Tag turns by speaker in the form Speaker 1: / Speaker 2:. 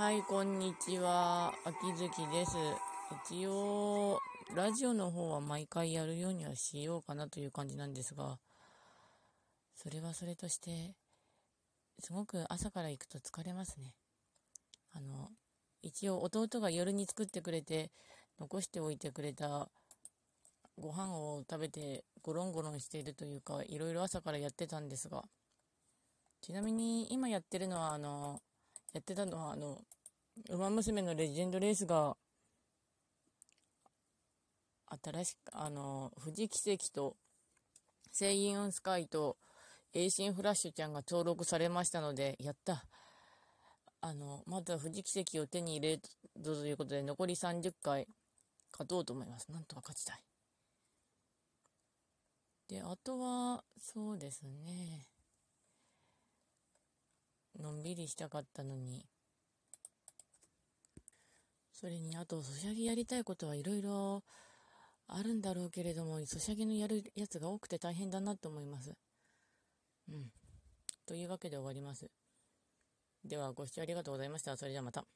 Speaker 1: はい、こんにちは。秋月です。一応、ラジオの方は毎回やるようにはしようかなという感じなんですが、それはそれとして、すごく朝から行くと疲れますね。あの、一応弟が夜に作ってくれて、残しておいてくれたご飯を食べてゴロンゴロンしているというか、いろいろ朝からやってたんですが、ちなみに今やってるのは、あの、やってたのは、あの、ウマ娘のレジェンドレースが、新しく、あの、フジキセキと、セイウンスカイと、エイシンフラッシュちゃんが登録されましたので、やった。あの、まずはフジキセキを手に入れるということで、残り30回勝とうと思います。なんとか勝ちたい。で、あとは、そうですね。のんびりしたかったのに。それに、あと、ソシャゲやりたいことはいろいろあるんだろうけれども、ソシャゲのやるやつが多くて大変だなと思います。うん。というわけで終わります。では、ご視聴ありがとうございました。それではまた。